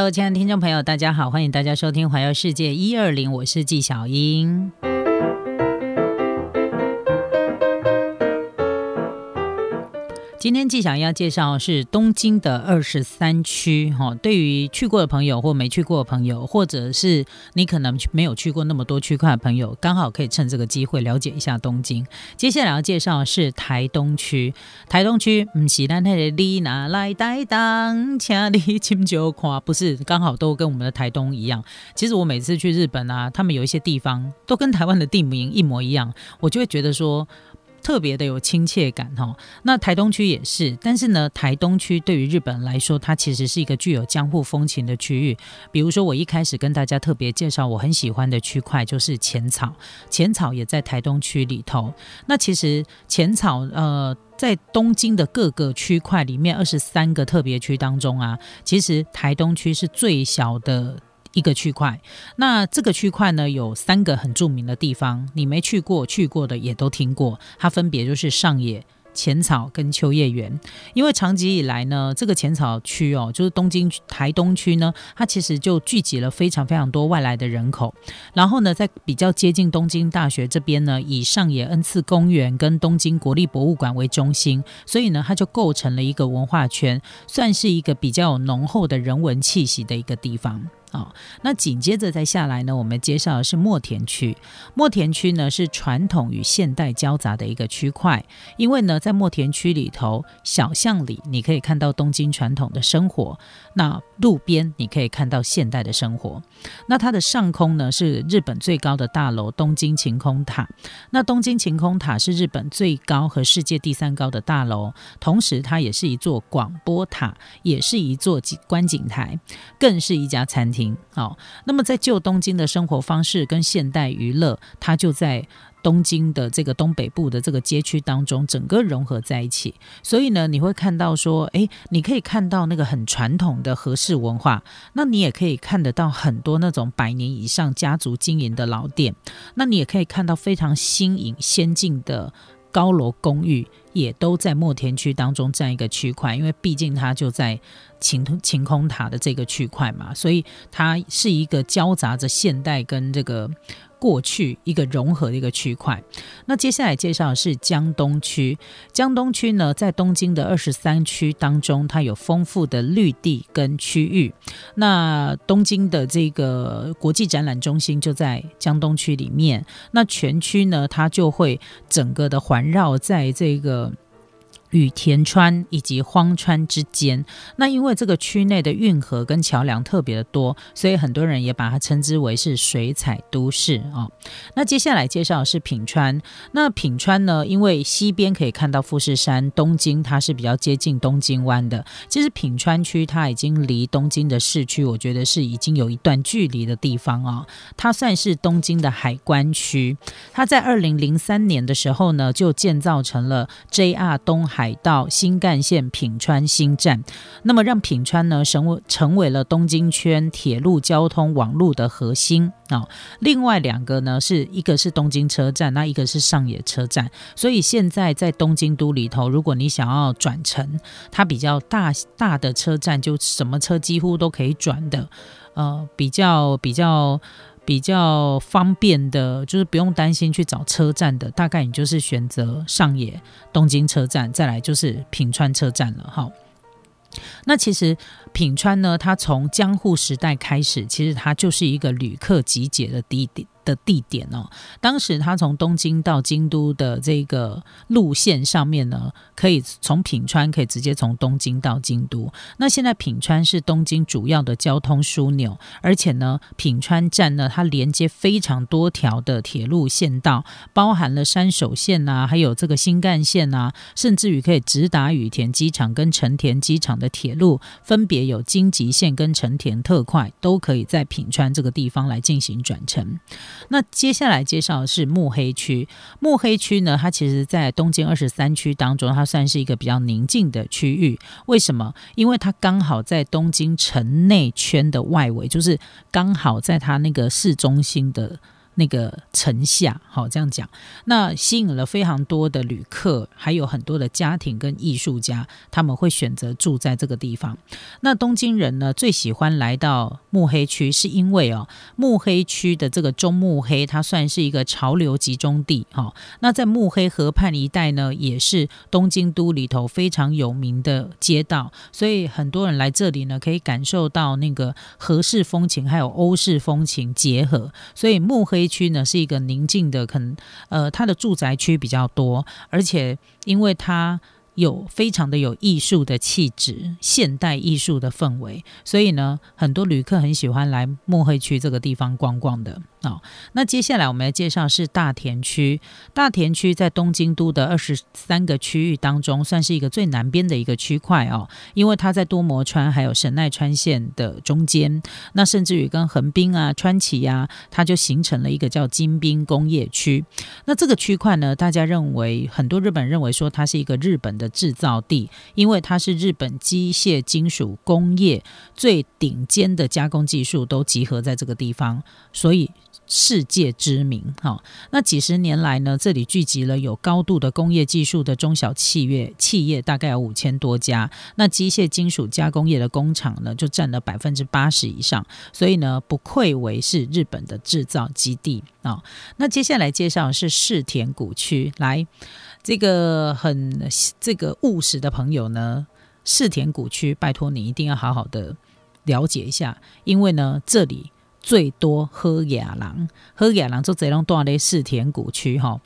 各位亲爱的听众朋友，大家好，欢迎大家收听《环游世界一二零》，我是纪晓英。今天纪想要介绍是东京的二十三区，哈，对于去过的朋友或没去过的朋友，或者是你可能没有去过那么多区块的朋友，刚好可以趁这个机会了解一下东京。接下来要介绍是台东区，台东区唔是咱那的你拿来带当，请你亲就看，不是刚好都跟我们的台东一样。其实我每次去日本啊，他们有一些地方都跟台湾的地名一模一样，我就会觉得说。特别的有亲切感哈，那台东区也是，但是呢，台东区对于日本人来说，它其实是一个具有江户风情的区域。比如说，我一开始跟大家特别介绍我很喜欢的区块就是浅草，浅草也在台东区里头。那其实浅草呃，在东京的各个区块里面，二十三个特别区当中啊，其实台东区是最小的。一个区块，那这个区块呢有三个很著名的地方，你没去过，去过的也都听过，它分别就是上野。浅草跟秋叶原，因为长期以来呢，这个浅草区哦，就是东京台东区呢，它其实就聚集了非常非常多外来的人口。然后呢，在比较接近东京大学这边呢，以上野恩赐公园跟东京国立博物馆为中心，所以呢，它就构成了一个文化圈，算是一个比较有浓厚的人文气息的一个地方啊。那紧接着再下来呢，我们介绍的是墨田区。墨田区呢是传统与现代交杂的一个区块，因为呢。在墨田区里头，小巷里你可以看到东京传统的生活；那路边你可以看到现代的生活。那它的上空呢是日本最高的大楼——东京晴空塔。那东京晴空塔是日本最高和世界第三高的大楼，同时它也是一座广播塔，也是一座景观景台，更是一家餐厅。好，那么在旧东京的生活方式跟现代娱乐，它就在。东京的这个东北部的这个街区当中，整个融合在一起，所以呢，你会看到说，诶，你可以看到那个很传统的和式文化，那你也可以看得到很多那种百年以上家族经营的老店，那你也可以看到非常新颖先进的高楼公寓，也都在墨田区当中这样一个区块，因为毕竟它就在晴晴空塔的这个区块嘛，所以它是一个交杂着现代跟这个。过去一个融合的一个区块，那接下来介绍的是江东区。江东区呢，在东京的二十三区当中，它有丰富的绿地跟区域。那东京的这个国际展览中心就在江东区里面。那全区呢，它就会整个的环绕在这个。与田川以及荒川之间，那因为这个区内的运河跟桥梁特别的多，所以很多人也把它称之为是水彩都市啊。那接下来介绍的是品川，那品川呢，因为西边可以看到富士山，东京它是比较接近东京湾的。其实品川区它已经离东京的市区，我觉得是已经有一段距离的地方啊。它算是东京的海关区，它在二零零三年的时候呢，就建造成了 JR 东海。海道新干线品川新站，那么让品川呢成为成为了东京圈铁路交通网络的核心啊。另外两个呢是一个是东京车站，那一个是上野车站。所以现在在东京都里头，如果你想要转乘，它比较大大的车站，就什么车几乎都可以转的，呃，比较比较。比较方便的，就是不用担心去找车站的，大概你就是选择上野东京车站，再来就是品川车站了，哈。那其实品川呢，它从江户时代开始，其实它就是一个旅客集结的地点。的地点哦，当时他从东京到京都的这个路线上面呢，可以从品川可以直接从东京到京都。那现在品川是东京主要的交通枢纽，而且呢，品川站呢，它连接非常多条的铁路线道，包含了山手线啊，还有这个新干线啊，甚至于可以直达羽田机场跟成田机场的铁路，分别有京急线跟成田特快，都可以在品川这个地方来进行转乘。那接下来介绍的是目黑区。目黑区呢，它其实在东京二十三区当中，它算是一个比较宁静的区域。为什么？因为它刚好在东京城内圈的外围，就是刚好在它那个市中心的那个城下，好这样讲，那吸引了非常多的旅客，还有很多的家庭跟艺术家，他们会选择住在这个地方。那东京人呢，最喜欢来到目黑区，是因为哦，目黑区的这个中目黑，它算是一个潮流集中地，哈。那在目黑河畔一带呢，也是东京都里头非常有名的街道，所以很多人来这里呢，可以感受到那个和式风情还有欧式风情结合，所以目黑。区呢是一个宁静的，可能呃，它的住宅区比较多，而且因为它有非常的有艺术的气质，现代艺术的氛围，所以呢，很多旅客很喜欢来墨黑区这个地方逛逛的。哦，那接下来我们来介绍是大田区。大田区在东京都的二十三个区域当中，算是一个最南边的一个区块哦，因为它在多摩川还有神奈川县的中间，那甚至于跟横滨啊、川崎呀，它就形成了一个叫金滨工业区。那这个区块呢，大家认为很多日本认为说它是一个日本的制造地，因为它是日本机械金属工业最顶尖的加工技术都集合在这个地方，所以。世界知名，哈，那几十年来呢，这里聚集了有高度的工业技术的中小企业，企业大概有五千多家。那机械金属加工业的工厂呢，就占了百分之八十以上，所以呢，不愧为是日本的制造基地啊。那接下来介绍是世田谷区，来这个很这个务实的朋友呢，世田谷区，拜托你一定要好好的了解一下，因为呢，这里。最多喝野郎，喝野郎做这种大的四田谷区哈。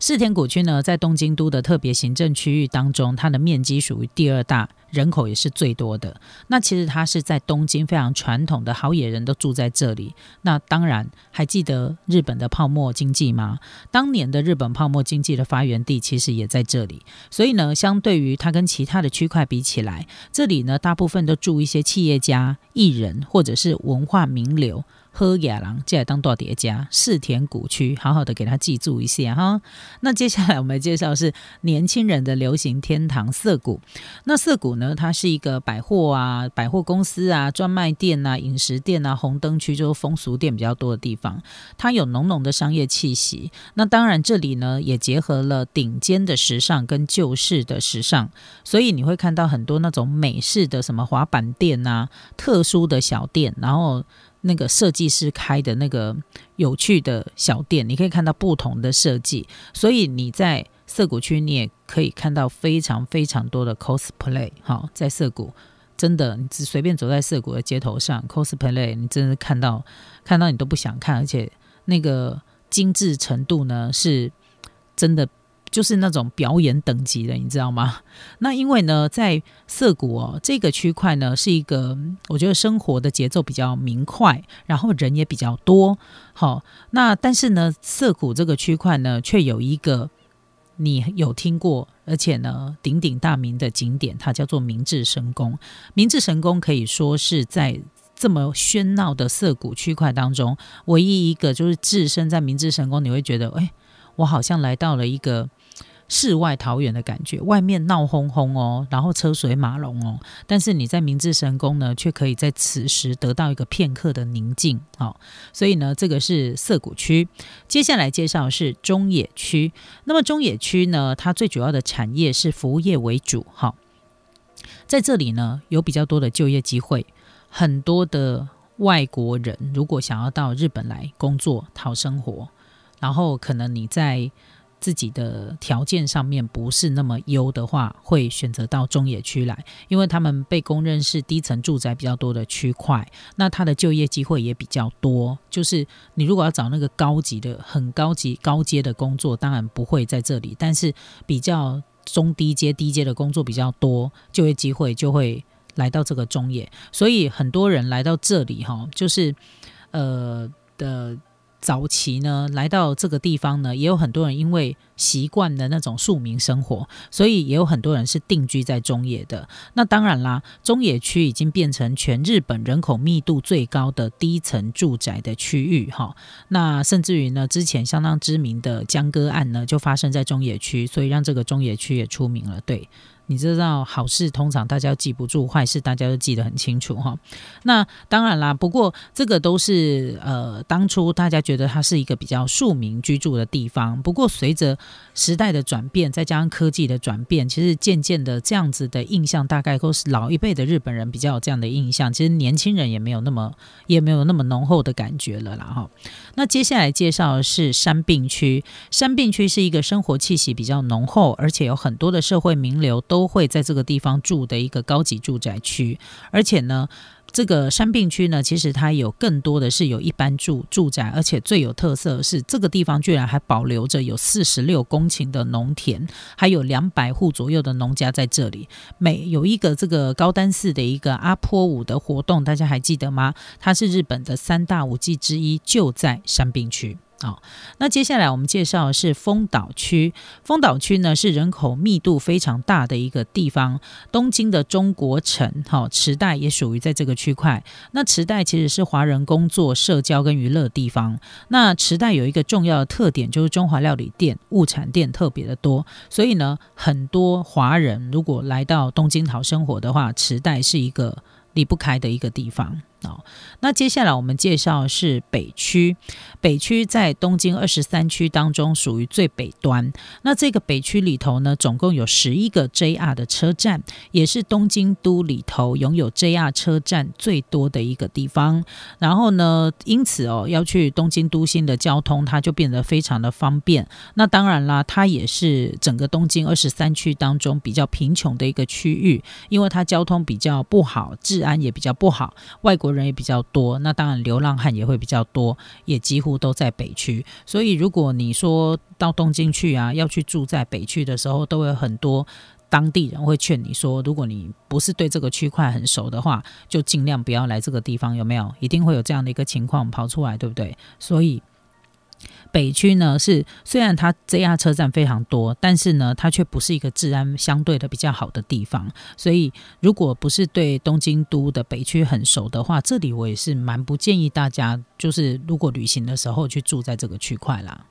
四田谷区呢，在东京都的特别行政区域当中，它的面积属于第二大，人口也是最多的。那其实它是在东京非常传统的好野人都住在这里。那当然，还记得日本的泡沫经济吗？当年的日本泡沫经济的发源地其实也在这里。所以呢，相对于它跟其他的区块比起来，这里呢大部分都住一些企业家、艺人或者是文化名流。喝野狼，接下来当多少叠加？世田谷区，好好的给他记住一下哈。那接下来我们介绍是年轻人的流行天堂涩谷。那涩谷呢，它是一个百货啊、百货公司啊、专卖店啊、饮食店啊、红灯区，就是风俗店比较多的地方。它有浓浓的商业气息。那当然，这里呢也结合了顶尖的时尚跟旧式的时尚，所以你会看到很多那种美式的什么滑板店啊、特殊的小店，然后。那个设计师开的那个有趣的小店，你可以看到不同的设计，所以你在涩谷区，你也可以看到非常非常多的 cosplay。好，在涩谷，真的，你只随便走在涩谷的街头上，cosplay，你真的看到看到你都不想看，而且那个精致程度呢，是真的。就是那种表演等级的，你知道吗？那因为呢，在涩谷哦这个区块呢，是一个我觉得生活的节奏比较明快，然后人也比较多。好，那但是呢，涩谷这个区块呢，却有一个你有听过，而且呢鼎鼎大名的景点，它叫做明治神宫。明治神宫可以说是在这么喧闹的涩谷区块当中，唯一一个就是置身在明治神宫，你会觉得，哎，我好像来到了一个。世外桃源的感觉，外面闹哄哄哦，然后车水马龙哦，但是你在明治神宫呢，却可以在此时得到一个片刻的宁静。好，所以呢，这个是涩谷区。接下来介绍是中野区。那么中野区呢，它最主要的产业是服务业为主。好，在这里呢，有比较多的就业机会，很多的外国人如果想要到日本来工作讨生活，然后可能你在。自己的条件上面不是那么优的话，会选择到中野区来，因为他们被公认是低层住宅比较多的区块，那他的就业机会也比较多。就是你如果要找那个高级的、很高级、高阶的工作，当然不会在这里，但是比较中低阶、低阶的工作比较多，就业机会就会来到这个中野。所以很多人来到这里，哈，就是呃的。早期呢，来到这个地方呢，也有很多人因为习惯的那种庶民生活，所以也有很多人是定居在中野的。那当然啦，中野区已经变成全日本人口密度最高的低层住宅的区域哈。那甚至于呢，之前相当知名的江歌案呢，就发生在中野区，所以让这个中野区也出名了。对。你知道好事通常大家记不住，坏事大家都记得很清楚哈。那当然啦，不过这个都是呃当初大家觉得它是一个比较庶民居住的地方。不过随着时代的转变，再加上科技的转变，其实渐渐的这样子的印象，大概都是老一辈的日本人比较有这样的印象。其实年轻人也没有那么也没有那么浓厚的感觉了啦哈。那接下来介绍的是山病区，山病区是一个生活气息比较浓厚，而且有很多的社会名流都。都会在这个地方住的一个高级住宅区，而且呢，这个山病区呢，其实它有更多的是有一般住住宅，而且最有特色的是这个地方居然还保留着有四十六公顷的农田，还有两百户左右的农家在这里。每有一个这个高丹寺的一个阿坡舞的活动，大家还记得吗？它是日本的三大舞伎之一，就在山病区。好，那接下来我们介绍的是丰岛区。丰岛区呢是人口密度非常大的一个地方，东京的中国城，哈，池袋也属于在这个区块。那池袋其实是华人工作、社交跟娱乐地方。那池袋有一个重要的特点，就是中华料理店、物产店特别的多，所以呢，很多华人如果来到东京讨生活的话，池袋是一个离不开的一个地方。哦，那接下来我们介绍是北区。北区在东京二十三区当中属于最北端。那这个北区里头呢，总共有十一个 JR 的车站，也是东京都里头拥有 JR 车站最多的一个地方。然后呢，因此哦，要去东京都心的交通，它就变得非常的方便。那当然啦，它也是整个东京二十三区当中比较贫穷的一个区域，因为它交通比较不好，治安也比较不好，外国。人也比较多，那当然流浪汉也会比较多，也几乎都在北区。所以如果你说到东京去啊，要去住在北区的时候，都有很多当地人会劝你说，如果你不是对这个区块很熟的话，就尽量不要来这个地方，有没有？一定会有这样的一个情况跑出来，对不对？所以。北区呢是虽然它 JR 车站非常多，但是呢它却不是一个治安相对的比较好的地方。所以如果不是对东京都的北区很熟的话，这里我也是蛮不建议大家，就是如果旅行的时候去住在这个区块啦。